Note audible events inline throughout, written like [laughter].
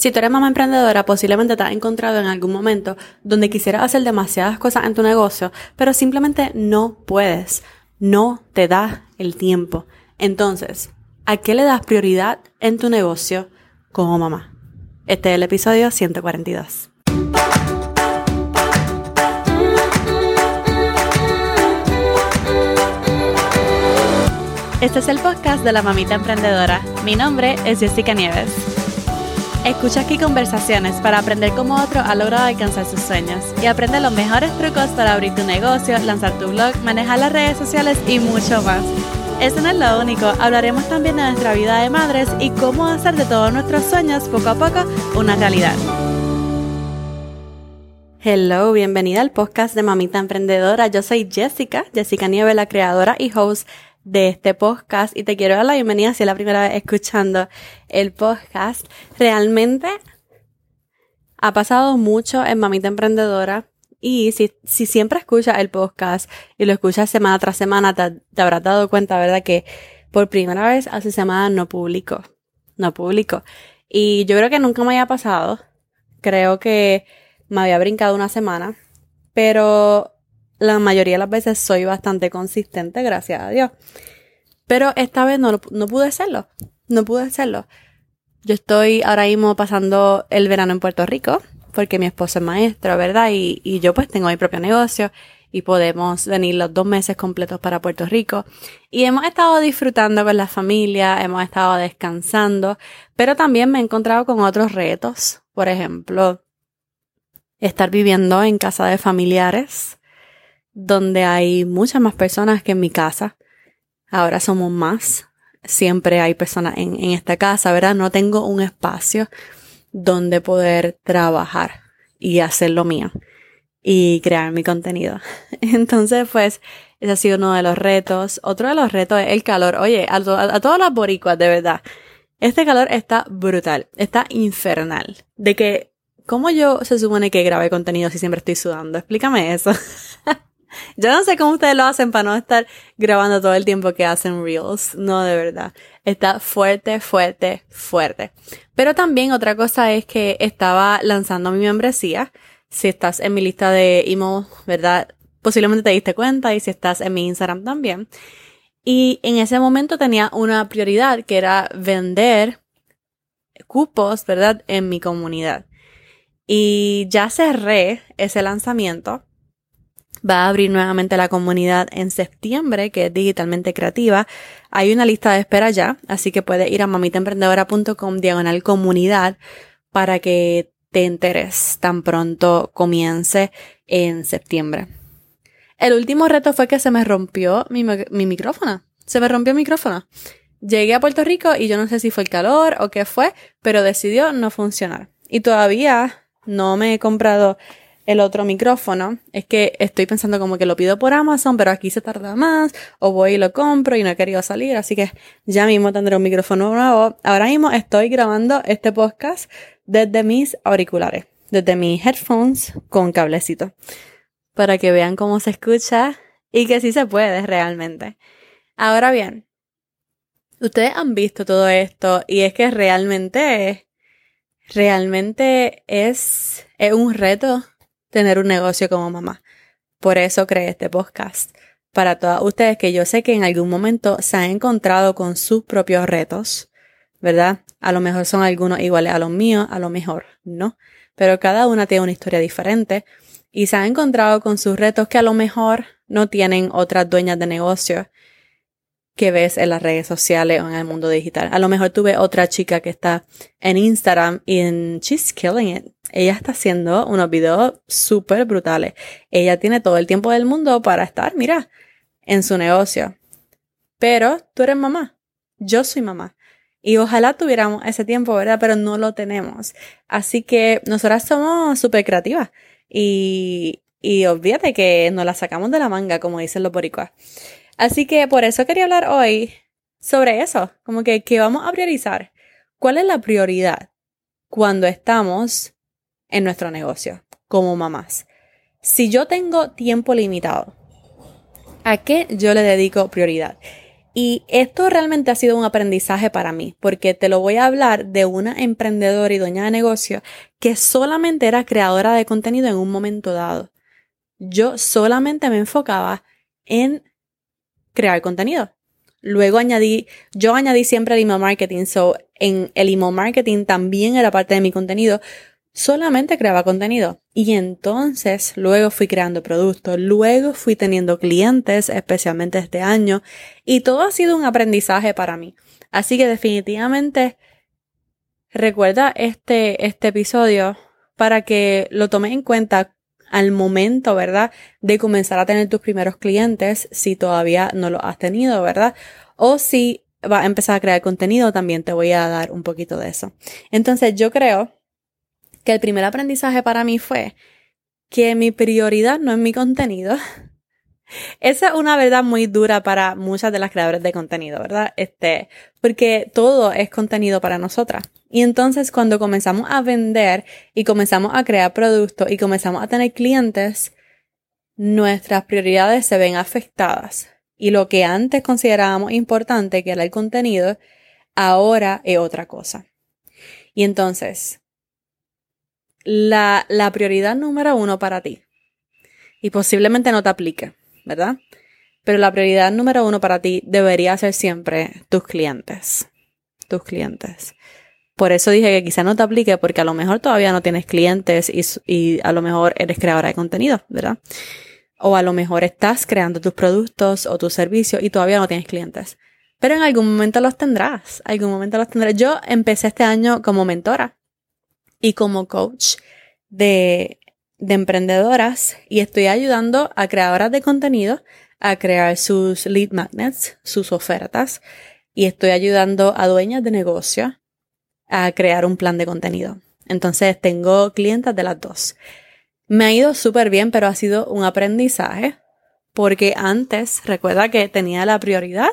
Si tú eres mamá emprendedora, posiblemente te has encontrado en algún momento donde quisieras hacer demasiadas cosas en tu negocio, pero simplemente no puedes, no te da el tiempo. Entonces, ¿a qué le das prioridad en tu negocio como mamá? Este es el episodio 142. Este es el podcast de la mamita emprendedora. Mi nombre es Jessica Nieves. Escucha aquí conversaciones para aprender cómo otro ha logrado alcanzar sus sueños y aprende los mejores trucos para abrir tu negocio, lanzar tu blog, manejar las redes sociales y mucho más. Eso no es lo único, hablaremos también de nuestra vida de madres y cómo hacer de todos nuestros sueños poco a poco una realidad. Hello, bienvenida al podcast de Mamita Emprendedora. Yo soy Jessica, Jessica Nieve, la creadora y host de este podcast y te quiero dar la bienvenida si es la primera vez escuchando el podcast. Realmente ha pasado mucho en Mamita Emprendedora y si, si siempre escuchas el podcast y lo escuchas semana tras semana, te, te habrás dado cuenta, ¿verdad? Que por primera vez hace semana no publico. No publico. Y yo creo que nunca me había pasado. Creo que me había brincado una semana. Pero la mayoría de las veces soy bastante consistente, gracias a Dios. Pero esta vez no, no pude hacerlo. No pude hacerlo. Yo estoy ahora mismo pasando el verano en Puerto Rico, porque mi esposo es maestro, ¿verdad? Y, y yo pues tengo mi propio negocio y podemos venir los dos meses completos para Puerto Rico. Y hemos estado disfrutando con la familia, hemos estado descansando, pero también me he encontrado con otros retos. Por ejemplo, estar viviendo en casa de familiares donde hay muchas más personas que en mi casa. Ahora somos más. Siempre hay personas en, esta casa, ¿verdad? No tengo un espacio donde poder trabajar y hacer lo mío y crear mi contenido. [laughs] Entonces, pues, ese ha sido uno de los retos. Otro de los retos es el calor. Oye, a, a todas las boricuas, de verdad. Este calor está brutal, está infernal. De que, ¿cómo yo se supone que grabe contenido si siempre estoy sudando? Explícame eso. [laughs] Yo no sé cómo ustedes lo hacen para no estar grabando todo el tiempo que hacen reels. No, de verdad. Está fuerte, fuerte, fuerte. Pero también otra cosa es que estaba lanzando mi membresía. Si estás en mi lista de email, ¿verdad? Posiblemente te diste cuenta y si estás en mi Instagram también. Y en ese momento tenía una prioridad que era vender cupos, ¿verdad? En mi comunidad. Y ya cerré ese lanzamiento va a abrir nuevamente la comunidad en septiembre, que es digitalmente creativa. Hay una lista de espera ya, así que puedes ir a mamitaemprendedora.com diagonal comunidad para que te enteres tan pronto comience en septiembre. El último reto fue que se me rompió mi, mi micrófono. Se me rompió el micrófono. Llegué a Puerto Rico y yo no sé si fue el calor o qué fue, pero decidió no funcionar. Y todavía no me he comprado el otro micrófono. Es que estoy pensando como que lo pido por Amazon, pero aquí se tarda más, o voy y lo compro y no he querido salir, así que ya mismo tendré un micrófono nuevo. Ahora mismo estoy grabando este podcast desde mis auriculares, desde mis headphones con cablecito, para que vean cómo se escucha y que sí se puede realmente. Ahora bien, ustedes han visto todo esto y es que realmente, realmente es, es un reto tener un negocio como mamá. Por eso creé este podcast. Para todas ustedes que yo sé que en algún momento se han encontrado con sus propios retos, ¿verdad? A lo mejor son algunos iguales a los míos, a lo mejor no. Pero cada una tiene una historia diferente y se han encontrado con sus retos que a lo mejor no tienen otras dueñas de negocio que ves en las redes sociales o en el mundo digital. A lo mejor tuve otra chica que está en Instagram y en She's Killing It. Ella está haciendo unos videos súper brutales. Ella tiene todo el tiempo del mundo para estar, mira, en su negocio. Pero tú eres mamá. Yo soy mamá. Y ojalá tuviéramos ese tiempo, ¿verdad? Pero no lo tenemos. Así que nosotras somos súper creativas. Y, y olvídate que nos la sacamos de la manga, como dicen los boricuas. Así que por eso quería hablar hoy sobre eso. Como que, ¿qué vamos a priorizar? ¿Cuál es la prioridad cuando estamos en nuestro negocio como mamás. Si yo tengo tiempo limitado, ¿a qué yo le dedico prioridad? Y esto realmente ha sido un aprendizaje para mí, porque te lo voy a hablar de una emprendedora y dueña de negocio que solamente era creadora de contenido en un momento dado. Yo solamente me enfocaba en crear contenido. Luego añadí, yo añadí siempre el email marketing, so en el email marketing también era parte de mi contenido, solamente creaba contenido. Y entonces luego fui creando productos, luego fui teniendo clientes, especialmente este año, y todo ha sido un aprendizaje para mí. Así que definitivamente recuerda este, este episodio para que lo tomes en cuenta al momento, ¿verdad? De comenzar a tener tus primeros clientes, si todavía no lo has tenido, ¿verdad? O si vas a empezar a crear contenido, también te voy a dar un poquito de eso. Entonces yo creo que el primer aprendizaje para mí fue que mi prioridad no es mi contenido. Esa es una verdad muy dura para muchas de las creadoras de contenido, ¿verdad? Este, porque todo es contenido para nosotras. Y entonces cuando comenzamos a vender y comenzamos a crear productos y comenzamos a tener clientes, nuestras prioridades se ven afectadas. Y lo que antes considerábamos importante, que era el contenido, ahora es otra cosa. Y entonces, la, la prioridad número uno para ti. Y posiblemente no te aplique, ¿verdad? Pero la prioridad número uno para ti debería ser siempre tus clientes. Tus clientes. Por eso dije que quizá no te aplique porque a lo mejor todavía no tienes clientes y, y, a lo mejor eres creadora de contenido, ¿verdad? O a lo mejor estás creando tus productos o tus servicios y todavía no tienes clientes. Pero en algún momento los tendrás, algún momento los tendrás. Yo empecé este año como mentora y como coach de, de emprendedoras y estoy ayudando a creadoras de contenido a crear sus lead magnets, sus ofertas y estoy ayudando a dueñas de negocio a crear un plan de contenido. Entonces tengo clientes de las dos. Me ha ido súper bien, pero ha sido un aprendizaje porque antes recuerda que tenía la prioridad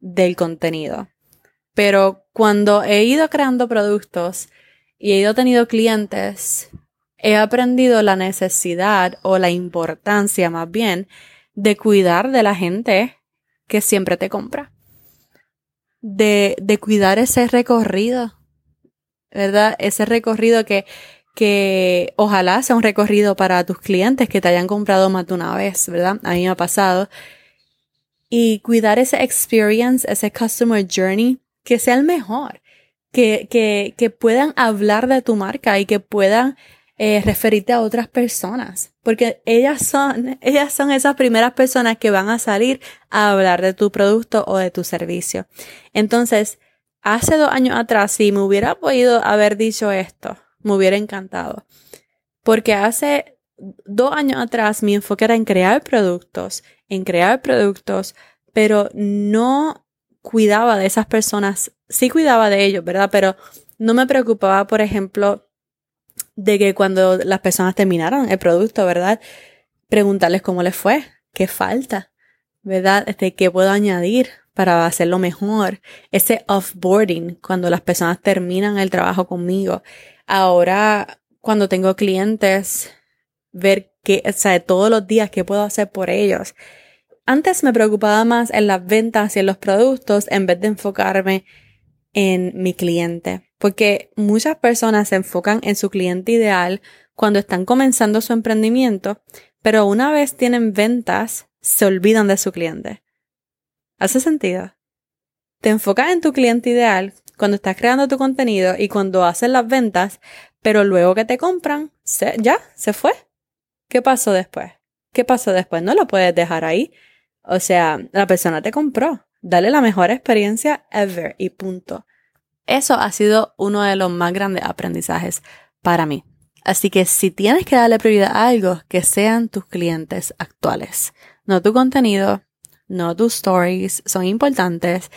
del contenido. Pero cuando he ido creando productos y he ido teniendo clientes, he aprendido la necesidad o la importancia más bien de cuidar de la gente que siempre te compra. De, de cuidar ese recorrido, ¿verdad? Ese recorrido que, que ojalá sea un recorrido para tus clientes que te hayan comprado más de una vez, ¿verdad? A mí me ha pasado. Y cuidar ese experience, ese customer journey, que sea el mejor que, que, que puedan hablar de tu marca y que puedan eh, referirte a otras personas, porque ellas son, ellas son esas primeras personas que van a salir a hablar de tu producto o de tu servicio. Entonces, hace dos años atrás, si me hubiera podido haber dicho esto, me hubiera encantado, porque hace dos años atrás mi enfoque era en crear productos, en crear productos, pero no cuidaba de esas personas sí cuidaba de ellos, ¿verdad? Pero no me preocupaba, por ejemplo, de que cuando las personas terminaron el producto, ¿verdad? Preguntarles cómo les fue, qué falta, ¿verdad? Este, qué puedo añadir para hacerlo mejor. Ese offboarding, cuando las personas terminan el trabajo conmigo. Ahora, cuando tengo clientes, ver qué, o sea, todos los días qué puedo hacer por ellos. Antes me preocupaba más en las ventas y en los productos en vez de enfocarme en mi cliente, porque muchas personas se enfocan en su cliente ideal cuando están comenzando su emprendimiento, pero una vez tienen ventas, se olvidan de su cliente. ¿Hace sentido? Te enfocas en tu cliente ideal cuando estás creando tu contenido y cuando haces las ventas, pero luego que te compran, ya, se fue. ¿Qué pasó después? ¿Qué pasó después? No lo puedes dejar ahí. O sea, la persona te compró. Dale la mejor experiencia ever y punto. Eso ha sido uno de los más grandes aprendizajes para mí. Así que si tienes que darle prioridad a algo, que sean tus clientes actuales. No tu contenido, no tus stories, son importantes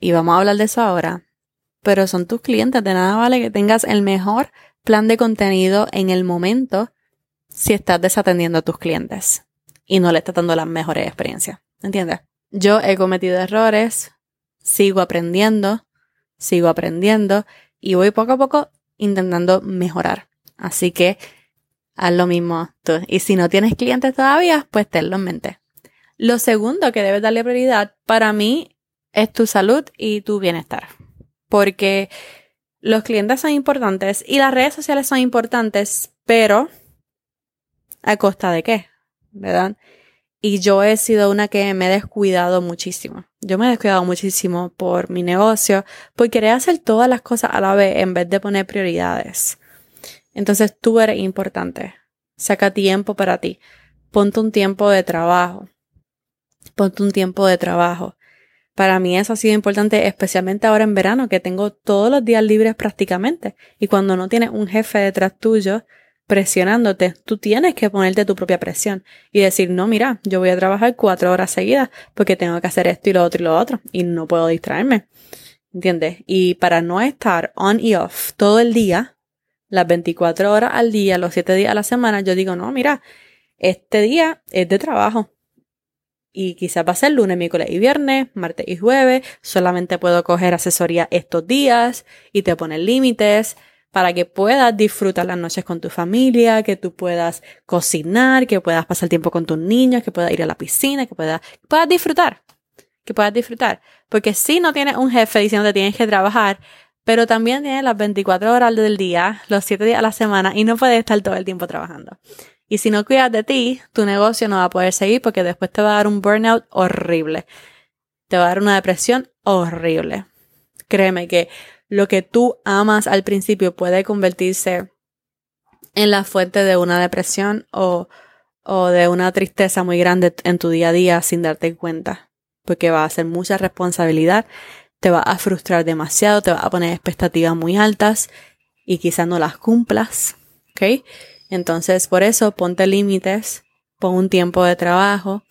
y vamos a hablar de eso ahora. Pero son tus clientes, de nada vale que tengas el mejor plan de contenido en el momento si estás desatendiendo a tus clientes y no le estás dando las mejores experiencias. ¿Entiendes? Yo he cometido errores, sigo aprendiendo, sigo aprendiendo y voy poco a poco intentando mejorar. Así que haz lo mismo tú. Y si no tienes clientes todavía, pues tenlo en mente. Lo segundo que debes darle prioridad para mí es tu salud y tu bienestar. Porque los clientes son importantes y las redes sociales son importantes, pero ¿a costa de qué? ¿Verdad? Y yo he sido una que me he descuidado muchísimo. Yo me he descuidado muchísimo por mi negocio, por querer hacer todas las cosas a la vez en vez de poner prioridades. Entonces tú eres importante. Saca tiempo para ti. Ponte un tiempo de trabajo. Ponte un tiempo de trabajo. Para mí eso ha sido importante, especialmente ahora en verano, que tengo todos los días libres prácticamente. Y cuando no tienes un jefe detrás tuyo presionándote, tú tienes que ponerte tu propia presión y decir, no, mira, yo voy a trabajar cuatro horas seguidas porque tengo que hacer esto y lo otro y lo otro y no puedo distraerme. ¿Entiendes? Y para no estar on y off todo el día, las 24 horas al día, los 7 días a la semana, yo digo, no, mira, este día es de trabajo. Y quizás va a ser lunes, miércoles y viernes, martes y jueves. Solamente puedo coger asesoría estos días y te ponen límites para que puedas disfrutar las noches con tu familia, que tú puedas cocinar, que puedas pasar tiempo con tus niños, que puedas ir a la piscina, que puedas, puedas disfrutar. Que puedas disfrutar. Porque si no tienes un jefe diciendo que tienes que trabajar, pero también tienes las 24 horas del día, los 7 días a la semana y no puedes estar todo el tiempo trabajando. Y si no cuidas de ti, tu negocio no va a poder seguir porque después te va a dar un burnout horrible. Te va a dar una depresión horrible. Créeme que lo que tú amas al principio puede convertirse en la fuente de una depresión o, o de una tristeza muy grande en tu día a día sin darte cuenta. Porque va a ser mucha responsabilidad, te va a frustrar demasiado, te va a poner expectativas muy altas y quizás no las cumplas. ¿Ok? Entonces, por eso, ponte límites, pon un tiempo de trabajo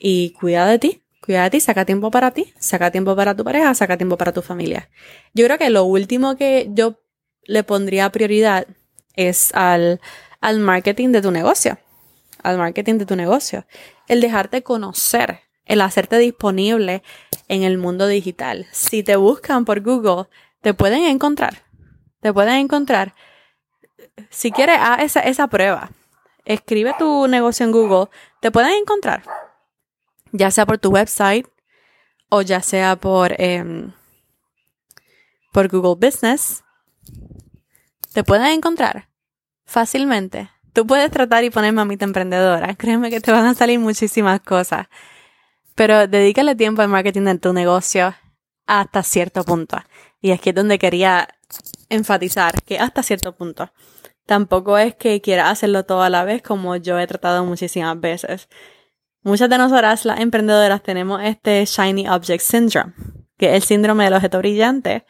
y cuida de ti. De ti, saca tiempo para ti, saca tiempo para tu pareja, saca tiempo para tu familia. Yo creo que lo último que yo le pondría prioridad es al, al marketing de tu negocio. Al marketing de tu negocio. El dejarte conocer, el hacerte disponible en el mundo digital. Si te buscan por Google, te pueden encontrar. Te pueden encontrar si quieres, haz esa, esa prueba. Escribe tu negocio en Google. Te pueden encontrar. Ya sea por tu website o ya sea por, em, por Google Business. Te pueden encontrar fácilmente. Tú puedes tratar y poner mamita emprendedora. [laughs] Créeme que te van a salir muchísimas cosas. Pero dedícale tiempo al marketing de tu negocio hasta cierto punto. Y aquí es donde quería enfatizar que hasta cierto punto. Tampoco es que quiera hacerlo todo a la vez como yo he tratado muchísimas veces. Muchas de nosotras, las emprendedoras, tenemos este Shiny Object Syndrome, que es el síndrome del objeto brillante.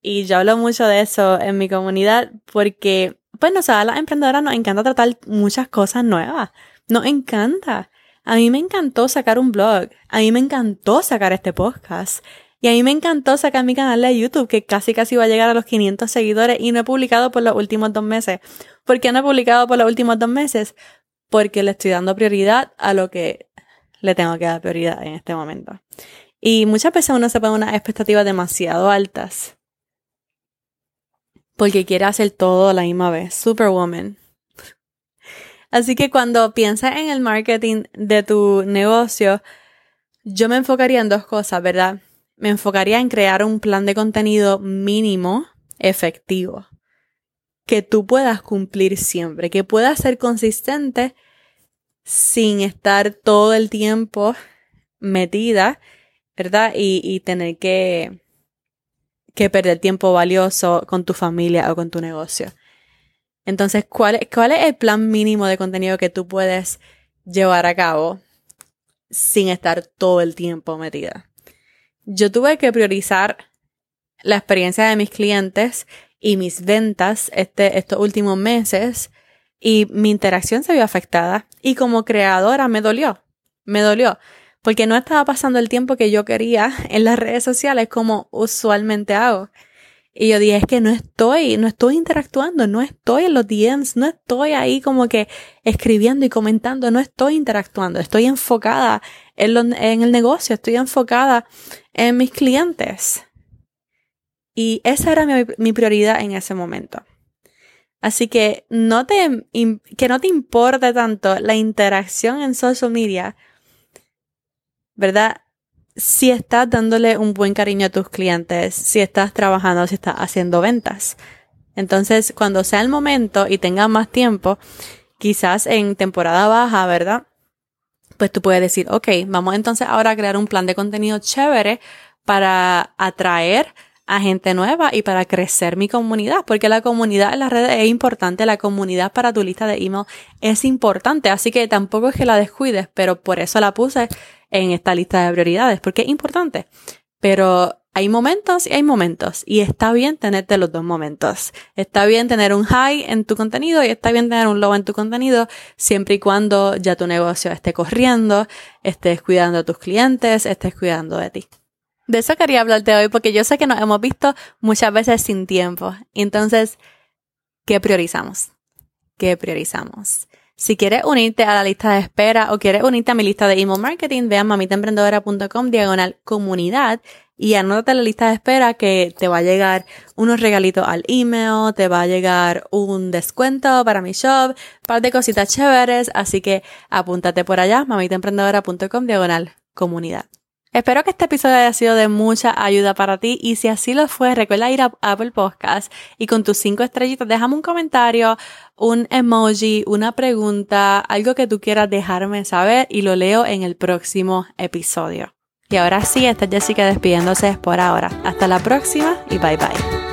Y yo hablo mucho de eso en mi comunidad porque, pues, nosotras las emprendedoras nos encanta tratar muchas cosas nuevas. Nos encanta. A mí me encantó sacar un blog. A mí me encantó sacar este podcast. Y a mí me encantó sacar mi canal de YouTube, que casi casi va a llegar a los 500 seguidores y no he publicado por los últimos dos meses. ¿Por qué no he publicado por los últimos dos meses? Porque le estoy dando prioridad a lo que le tengo que dar prioridad en este momento. Y muchas veces uno se pone unas expectativas demasiado altas. Porque quiere hacer todo a la misma vez. Superwoman. Así que cuando piensas en el marketing de tu negocio, yo me enfocaría en dos cosas, ¿verdad? me enfocaría en crear un plan de contenido mínimo efectivo que tú puedas cumplir siempre, que puedas ser consistente sin estar todo el tiempo metida, ¿verdad? Y, tener que, que perder tiempo valioso con tu familia o con tu negocio. Entonces, ¿cuál, ¿cuál es el plan mínimo de contenido que tú puedes llevar a cabo sin estar todo el tiempo metida? yo tuve que priorizar la experiencia de mis clientes y mis ventas este, estos últimos meses y mi interacción se vio afectada y como creadora me dolió, me dolió porque no estaba pasando el tiempo que yo quería [laughs] en las redes sociales como usualmente hago. Y yo dije, es que no estoy, no estoy interactuando, no estoy en los DMs, no estoy ahí como que escribiendo y comentando, no estoy interactuando, estoy enfocada en, en el negocio, estoy enfocada en mis clientes. Y esa era mi, prioridad en ese momento. Así que no te, que no te importe tanto la interacción en social media ¿verdad? Si estás dándole un buen cariño a tus clientes, si estás trabajando, si estás haciendo ventas. Entonces, cuando sea el momento y tengas más tiempo, quizás en temporada baja, ¿verdad? Pues tú puedes decir, ok, vamos entonces ahora a crear un plan de contenido chévere para atraer a gente nueva y para crecer mi comunidad, porque la comunidad en las redes es importante, la comunidad para tu lista de email es importante, así que tampoco es que la descuides, pero por eso la puse en esta lista de prioridades, porque es importante. Pero hay momentos y hay momentos, y está bien tenerte los dos momentos. Está bien tener un high en tu contenido y está bien tener un low en tu contenido, siempre y cuando ya tu negocio esté corriendo, estés cuidando a tus clientes, estés cuidando de ti. De eso quería hablarte hoy porque yo sé que nos hemos visto muchas veces sin tiempo. Entonces, ¿qué priorizamos? ¿Qué priorizamos? Si quieres unirte a la lista de espera o quieres unirte a mi lista de email marketing, ve a mamitaemprendedora.com diagonal comunidad y anótate la lista de espera que te va a llegar unos regalitos al email, te va a llegar un descuento para mi shop, un par de cositas chéveres, así que apúntate por allá, mamitaemprendedora.com diagonal comunidad. Espero que este episodio haya sido de mucha ayuda para ti y si así lo fue, recuerda ir a Apple Podcast y con tus cinco estrellitas déjame un comentario, un emoji, una pregunta, algo que tú quieras dejarme saber y lo leo en el próximo episodio. Y ahora sí, esta es Jessica despidiéndose por ahora. Hasta la próxima y bye bye.